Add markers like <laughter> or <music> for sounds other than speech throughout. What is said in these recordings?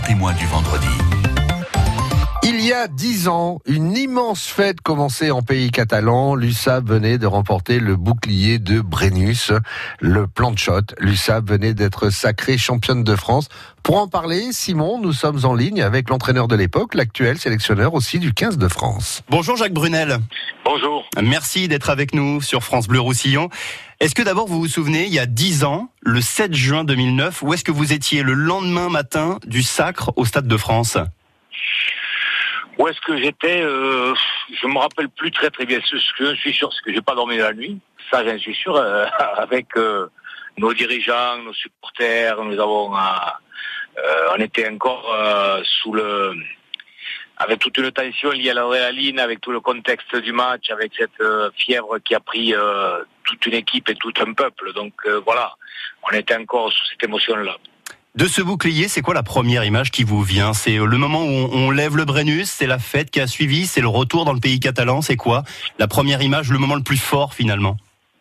témoin du vendredi. Il y a dix ans, une immense fête commençait en pays catalan. L'USAP venait de remporter le bouclier de Brennus, le plan de shot. L'USAP venait d'être sacrée championne de France. Pour en parler, Simon, nous sommes en ligne avec l'entraîneur de l'époque, l'actuel sélectionneur aussi du 15 de France. Bonjour Jacques Brunel. Bonjour. Merci d'être avec nous sur France Bleu Roussillon. Est-ce que d'abord vous vous souvenez, il y a dix ans, le 7 juin 2009, où est-ce que vous étiez le lendemain matin du sacre au Stade de France? Où est-ce que j'étais euh, Je me rappelle plus très très bien. Ce que je suis sûr, c'est que j'ai pas dormi la nuit. Ça, j'en suis sûr. euh, <laughs> avec euh, nos dirigeants, nos supporters, nous avons, euh, on était encore sous le, avec toute une tension liée à l'adrénaline, avec tout le contexte du match, avec cette fièvre qui a pris toute une équipe et tout un peuple. Donc voilà, on était encore sous cette émotion-là. De ce bouclier, c'est quoi la première image qui vous vient? C'est le moment où on, on lève le Brennus, c'est la fête qui a suivi, c'est le retour dans le pays catalan, c'est quoi La première image, le moment le plus fort finalement?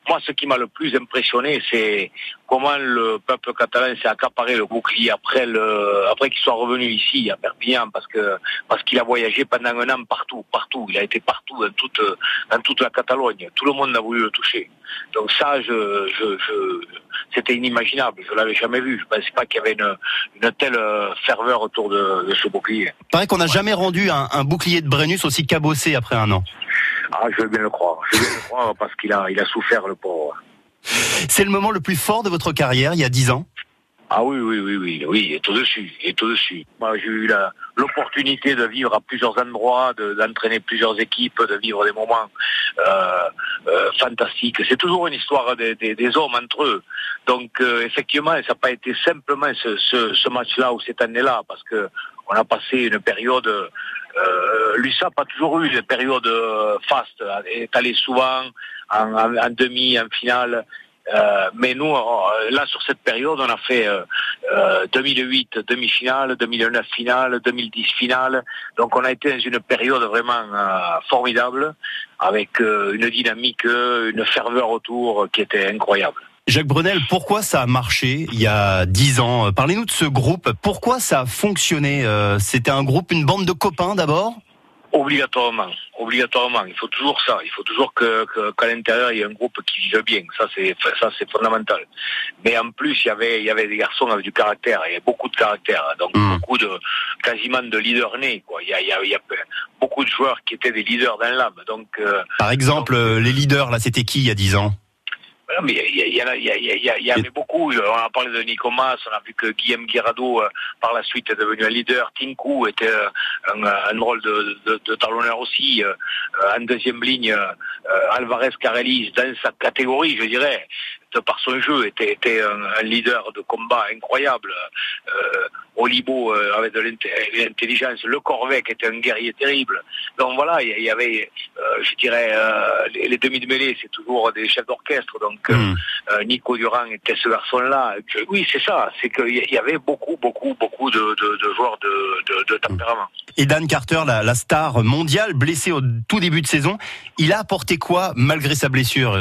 Moi, ce qui m'a le plus impressionné, c'est comment le peuple catalan s'est accaparé le bouclier après le, après qu'il soit revenu ici à Perpignan, parce que parce qu'il a voyagé pendant un an partout, partout. Il a été partout dans toute dans toute la Catalogne. Tout le monde a voulu le toucher. Donc ça, je, je, je c'était inimaginable. Je l'avais jamais vu. Je pensais pas qu'il y avait une, une telle euh, ferveur autour de, de ce bouclier. Il paraît qu'on n'a jamais rendu un, un bouclier de Brennus aussi cabossé après un an. Ah, je veux bien le croire. Je veux bien le croire parce qu'il a, il a souffert le pauvre. C'est le moment le plus fort de votre carrière, il y a dix ans? Ah oui, oui, oui, oui, oui, est au-dessus, est au-dessus. Moi, j'ai eu l'opportunité de vivre à plusieurs endroits, de- d'entraîner plusieurs équipes, de vivre des moments euh, euh, fantastiques. C'est toujours une histoire des, des- des hommes entre eux. Donc, euh, effectivement, ça n'a pas été simplement ce, ce- ce match-là ou cette année-là, parce que on a passé une période. Euh, L'USAP a toujours eu des périodes euh, fastes, est allé souvent en, demi, en finale. Euh, mais nous, euh, là, sur cette période, on a fait euh, euh, 2008 demi-finale, 2009 finale, 2010 finale. Donc, on a été dans une période vraiment formidable, avec une dynamique, une ferveur autour qui était incroyable. Jacques Brunel, pourquoi ça a marché il y a dix ans? Parlez-nous de ce groupe. Pourquoi ça a fonctionné? Euh, C'était un groupe, une bande de copains d'abord? Obligatoirement, obligatoirement. Il faut toujours ça. Il faut toujours que que- qu'à l'intérieur il y ait un groupe qui vive bien. Ça c'est ça c'est fondamental. Mais en plus il y avait il y avait des garçons avec du caractère. Il y avait beaucoup de caractère. Donc Mm. beaucoup de quasiment de leaders nés. Quoi. Il y a il y a, il y a beaucoup de joueurs qui étaient des leaders dans l'âme. Donc euh, Par exemple, euh, les leaders, là, c'était qui il y a dix ans? Mais il y, en y, y, a- avait beaucoup. On a parlé de Nico Mas, on a vu que Guillaume Guirado, euh, par la suite, est devenu un leader. Tinku était euh, un, rôle de, de, talonneur aussi. Euh, en deuxième ligne, euh, Alvarez Carelli, dans sa catégorie, je dirais, de par son jeu, était, était un, un leader de combat incroyable. Euh, Olibo euh, avait de l'intelligence. Le Corvec était un guerrier terrible. Donc voilà, il y- avait, euh, je dirais, les, les demi de mêlée, c'est toujours des chefs d'orchestre. Donc Hmm. Nico Durand était ce garçon-là. Oui, c'est ça. C'est qu'il y y avait beaucoup, beaucoup, beaucoup de, de, de joueurs de, de, de tempérament. Et Dan Carter, la, la star mondiale, blessé au tout début de saison, il a apporté quoi malgré sa blessure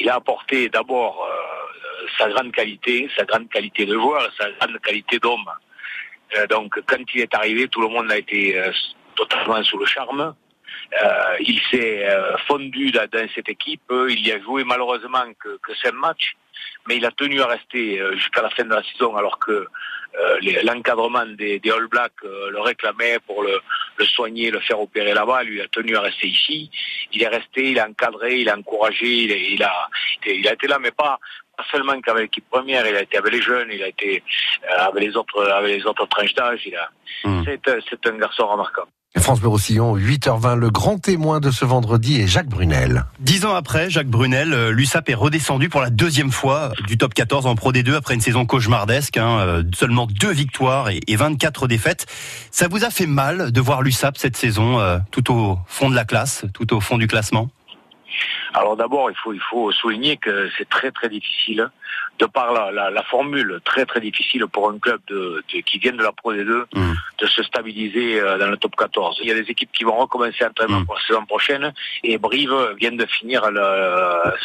Il a apporté d'abord euh, sa grande qualité, sa grande qualité de joueur, sa grande qualité d'homme. Euh, donc, quand il est arrivé, tout le monde a été euh, totalement sous le charme. Il s'est fondu dans, cette équipe. Il y a joué malheureusement que, que cinq matchs, mais il a tenu à rester jusqu'à la fin de la saison, alors que l'encadrement des, des All Blacks euh, le réclamait pour le, le soigner, le faire opérer là-bas. Lui a tenu à rester ici. Il est resté, il a encadré, il a encouragé, il, est- il a, il a été là, mais pas pas seulement qu'avec l'équipe première, il a été avec les jeunes, il a été euh, avec les autres, avec les autres tranches d'âge. Il a, Mm. un- c'est un garçon remarquable. France Bleu Roussillon, 8h20, le grand témoin de ce vendredi est Jacques Brunel. Dix ans après, Jacques Brunel, euh, l'USAP est redescendu pour la deuxième fois du top 14 en Pro D2 après une saison cauchemardesque, hein, euh, seulement deux victoires et, et 24 défaites. Ça vous a fait mal de voir l'USAP cette saison euh, tout au fond de la classe, tout au fond du classement? Alors d'abord, il faut, il faut souligner que c'est très très difficile, de par la, la, formule très très difficile pour un club de, qui vient de la Pro D2, mmh. de se stabiliser euh, dans le top 14. Il y a des équipes qui vont recommencer l'entraînement mmh. pour la saison prochaine, et Brive vient de finir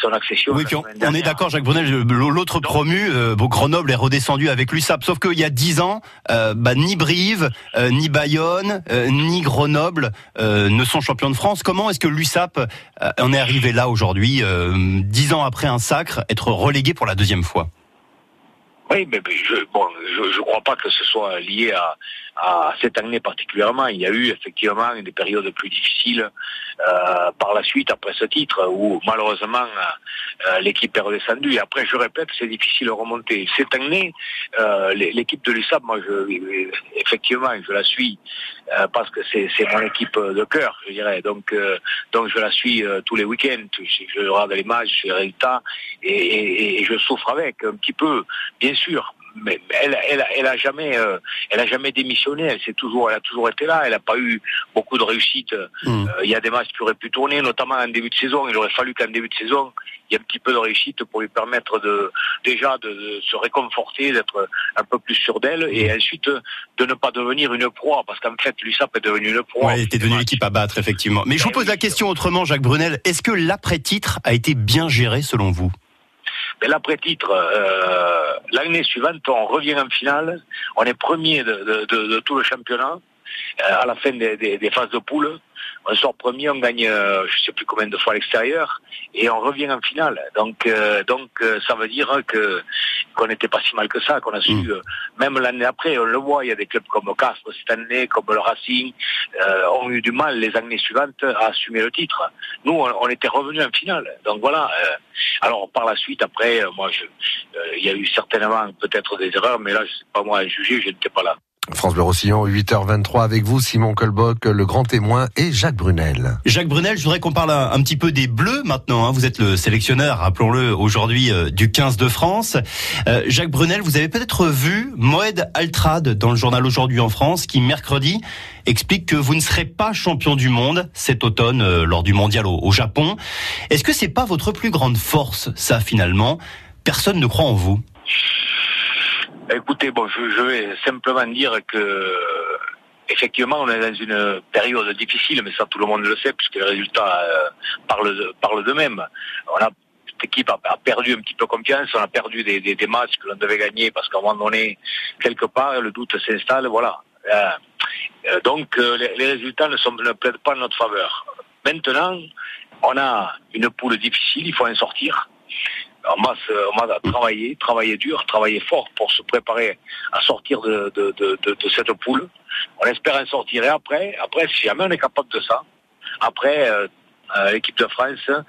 son accession. Oui, on, est d'accord, Jacques Brunel, l'autre promu, euh, Grenoble est redescendu avec l'USAP, sauf qu'il y a dix ans, euh, bah, ni Brive, euh, ni Bayonne, ni Grenoble ne sont champions de France. Comment est-ce que l'USAP en est arrivé là aujourd'hui, dix ans après un sacre, être relégué pour la deuxième fois oui, mais, je, je crois pas que ce soit lié à, cette année particulièrement. Il y a eu effectivement des périodes plus difficiles euh, la suite après ce titre où malheureusement euh, l'équipe est redescendue. Et après, je répète, c'est difficile de remonter. Cette année, euh, l'équipe de l'USAP, moi, je, effectivement, je la suis euh, parce que c'est mon équipe de cœur, je dirais. Donc, euh, donc je la suis tous les week-ends. Je, regarde les matchs, les résultats, et je souffre avec un petit peu, bien sûr mais elle, elle, elle a jamais, euh, elle a jamais démissionné. Elle s'est toujours, elle a toujours été là. Elle n'a pas eu beaucoup de réussite. Hmm. Euh, il y a des matchs qui auraient pu tourner, notamment en début de saison. Il aurait fallu qu'en début de saison, il y ait un petit peu de réussite pour lui permettre de déjà de, se réconforter, d'être un peu plus sûr d'elle, et hmm. ensuite de ne pas devenir une proie, parce qu'en fait, l'USAP est devenu une proie. Ouais, elle était devenue l'équipe à battre, effectivement. Mais je vous pose la question autrement, Jacques Brunel. Est-ce que l'après-titre a été bien géré selon vous? Mais l'après-titre, euh, l'année suivante, on revient en finale, on est premier de, tout le championnat euh, à la fin des, phases de poule on sort premier, on gagne euh, je sais plus combien de fois à l'extérieur et on revient en finale. Donc euh, donc euh, ça veut dire que qu'on n'était pas si mal que ça, qu'on a su mm. même l'année après, on le voit, il y a des clubs comme Castres cette année, comme le Racing, ont eu du mal les années suivantes à assumer le titre. Nous, on, était revenus en finale. Donc voilà. alors par la suite, après, moi, je, il y a eu certainement peut-être des erreurs, mais là, je sais pas moi à juger, je n'étais pas là. France Bleu Roussillon, 8h23 avec vous, Simon Colboc, le grand témoin, et Jacques Brunel. Jacques Brunel, je voudrais qu'on parle un, petit peu des Bleus maintenant. Hein. Vous êtes le sélectionneur, rappelons-le, aujourd'hui euh, du 15 de France. Euh, Jacques Brunel, vous avez peut-être vu Moed Altrad dans le journal Aujourd'hui en France, qui mercredi explique que vous ne serez pas champion du monde cet automne euh, lors du mondial au, au Japon. Est-ce que c'est pas votre plus grande force, ça finalement? Personne ne croit en vous. Écoutez, bon, je, vais simplement dire que effectivement, on est dans une période difficile, mais ça tout le monde le sait, puisque les résultats euh, parlent, d'eux-mêmes. On a cette équipe a, perdu un petit peu confiance, on a perdu des, des, matchs que l'on devait gagner parce qu'à un moment donné, quelque part, le doute s'installe, voilà. Euh, euh, donc les, résultats ne, ne plaident pas en notre faveur. Maintenant, on a une poule difficile, il faut en sortir on va, on va travailler, travailler dur, travailler fort pour se préparer à sortir de cette poule. On espère en sortir et après, après, si jamais on est capable de ça, après, euh, euh, l'équipe de France, euh,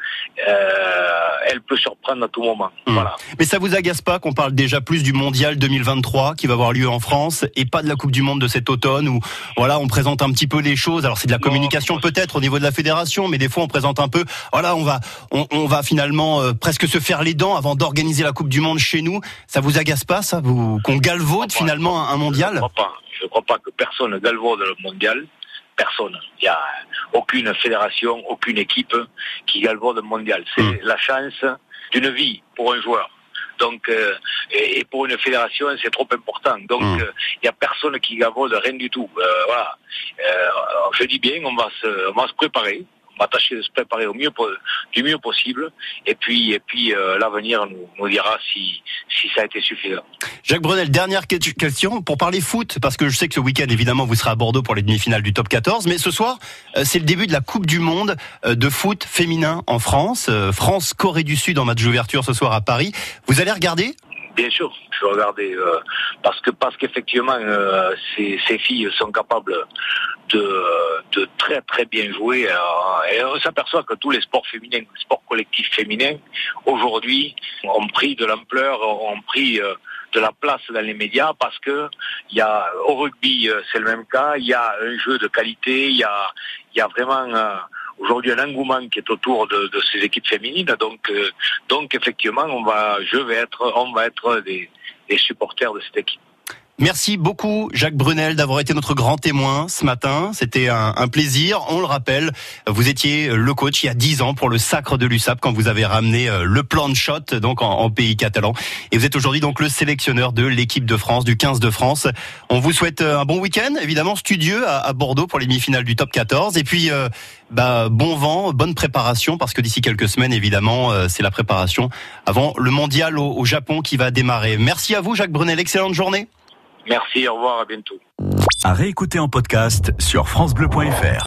elle peut surprendre à tout moment. Hmm. Voilà. Mais ça vous agace pas qu'on parle déjà plus du mondial 2023 qui va avoir lieu en France et pas de la Coupe du Monde de cet automne où voilà on présente un petit peu les choses. Alors c'est de la communication peut-être au niveau de la fédération, mais des fois on présente un peu. Voilà on va on, va finalement euh, presque se faire les dents avant d'organiser la Coupe du Monde chez nous. Ça vous agace pas ça vous qu'on galvaude finalement un, mondial? Je ne crois pas. Je crois pas que personne galvaude le mondial personne. Il n'y a aucune fédération, aucune équipe qui galvaude le mondial. C'est hmm. la chance d'une vie pour un joueur. Donc, euh, et, pour une fédération, c'est trop important. Donc, hmm. euh, il n'y a personne qui galvaude rien du tout. Euh, voilà. je dis bien, on va se, on va se préparer va tâcher de se préparer au mieux, du mieux possible. Et puis, et puis euh, l'avenir nous, nous, dira si, si ça a été suffisant. Jacques Brunel, dernière question pour parler foot, parce que je sais que ce week-end, évidemment, vous serez à Bordeaux pour les demi-finales du top 14. Mais ce soir, euh, c'est le début de la Coupe du Monde euh, de foot féminin en France. France-Corée du Sud en match d'ouverture ce soir à Paris. Vous allez regarder Bien sûr, je vais regarder parce que parce qu'effectivement ces, ces, filles sont capables de, très très bien jouer. Euh, et on s'aperçoit que tous les sports féminins, les sports collectifs féminins, aujourd'hui, ont pris de l'ampleur, ont pris euh, de la place dans les médias parce que il y a au rugby euh, c'est le même cas, il y a un jeu de qualité, il y a il y a vraiment aujourd'hui un engouement qui est autour de, ces équipes féminines. Donc donc effectivement on va être des supporters de cette équipe. Merci beaucoup Jacques Brunel d'avoir été notre grand témoin ce matin. C'était un, un, plaisir. On le rappelle, vous étiez le coach il y a 10 ans pour le sacre de l'USAP quand vous avez ramené euh, le plan de shot donc en, en pays catalan. Et vous êtes aujourd'hui donc le sélectionneur de l'équipe de France, du 15 de France. On vous souhaite euh, un bon week-end, évidemment studieux à, à Bordeaux pour les demi-finales du top 14. Et puis euh, bah, bon vent, bonne préparation parce que d'ici quelques semaines évidemment c'est la préparation avant le mondial au, au Japon qui va démarrer. Merci à vous Jacques Brunel, excellente journée. Merci, au revoir, à bientôt. À réécouter en podcast sur francebleu.fr.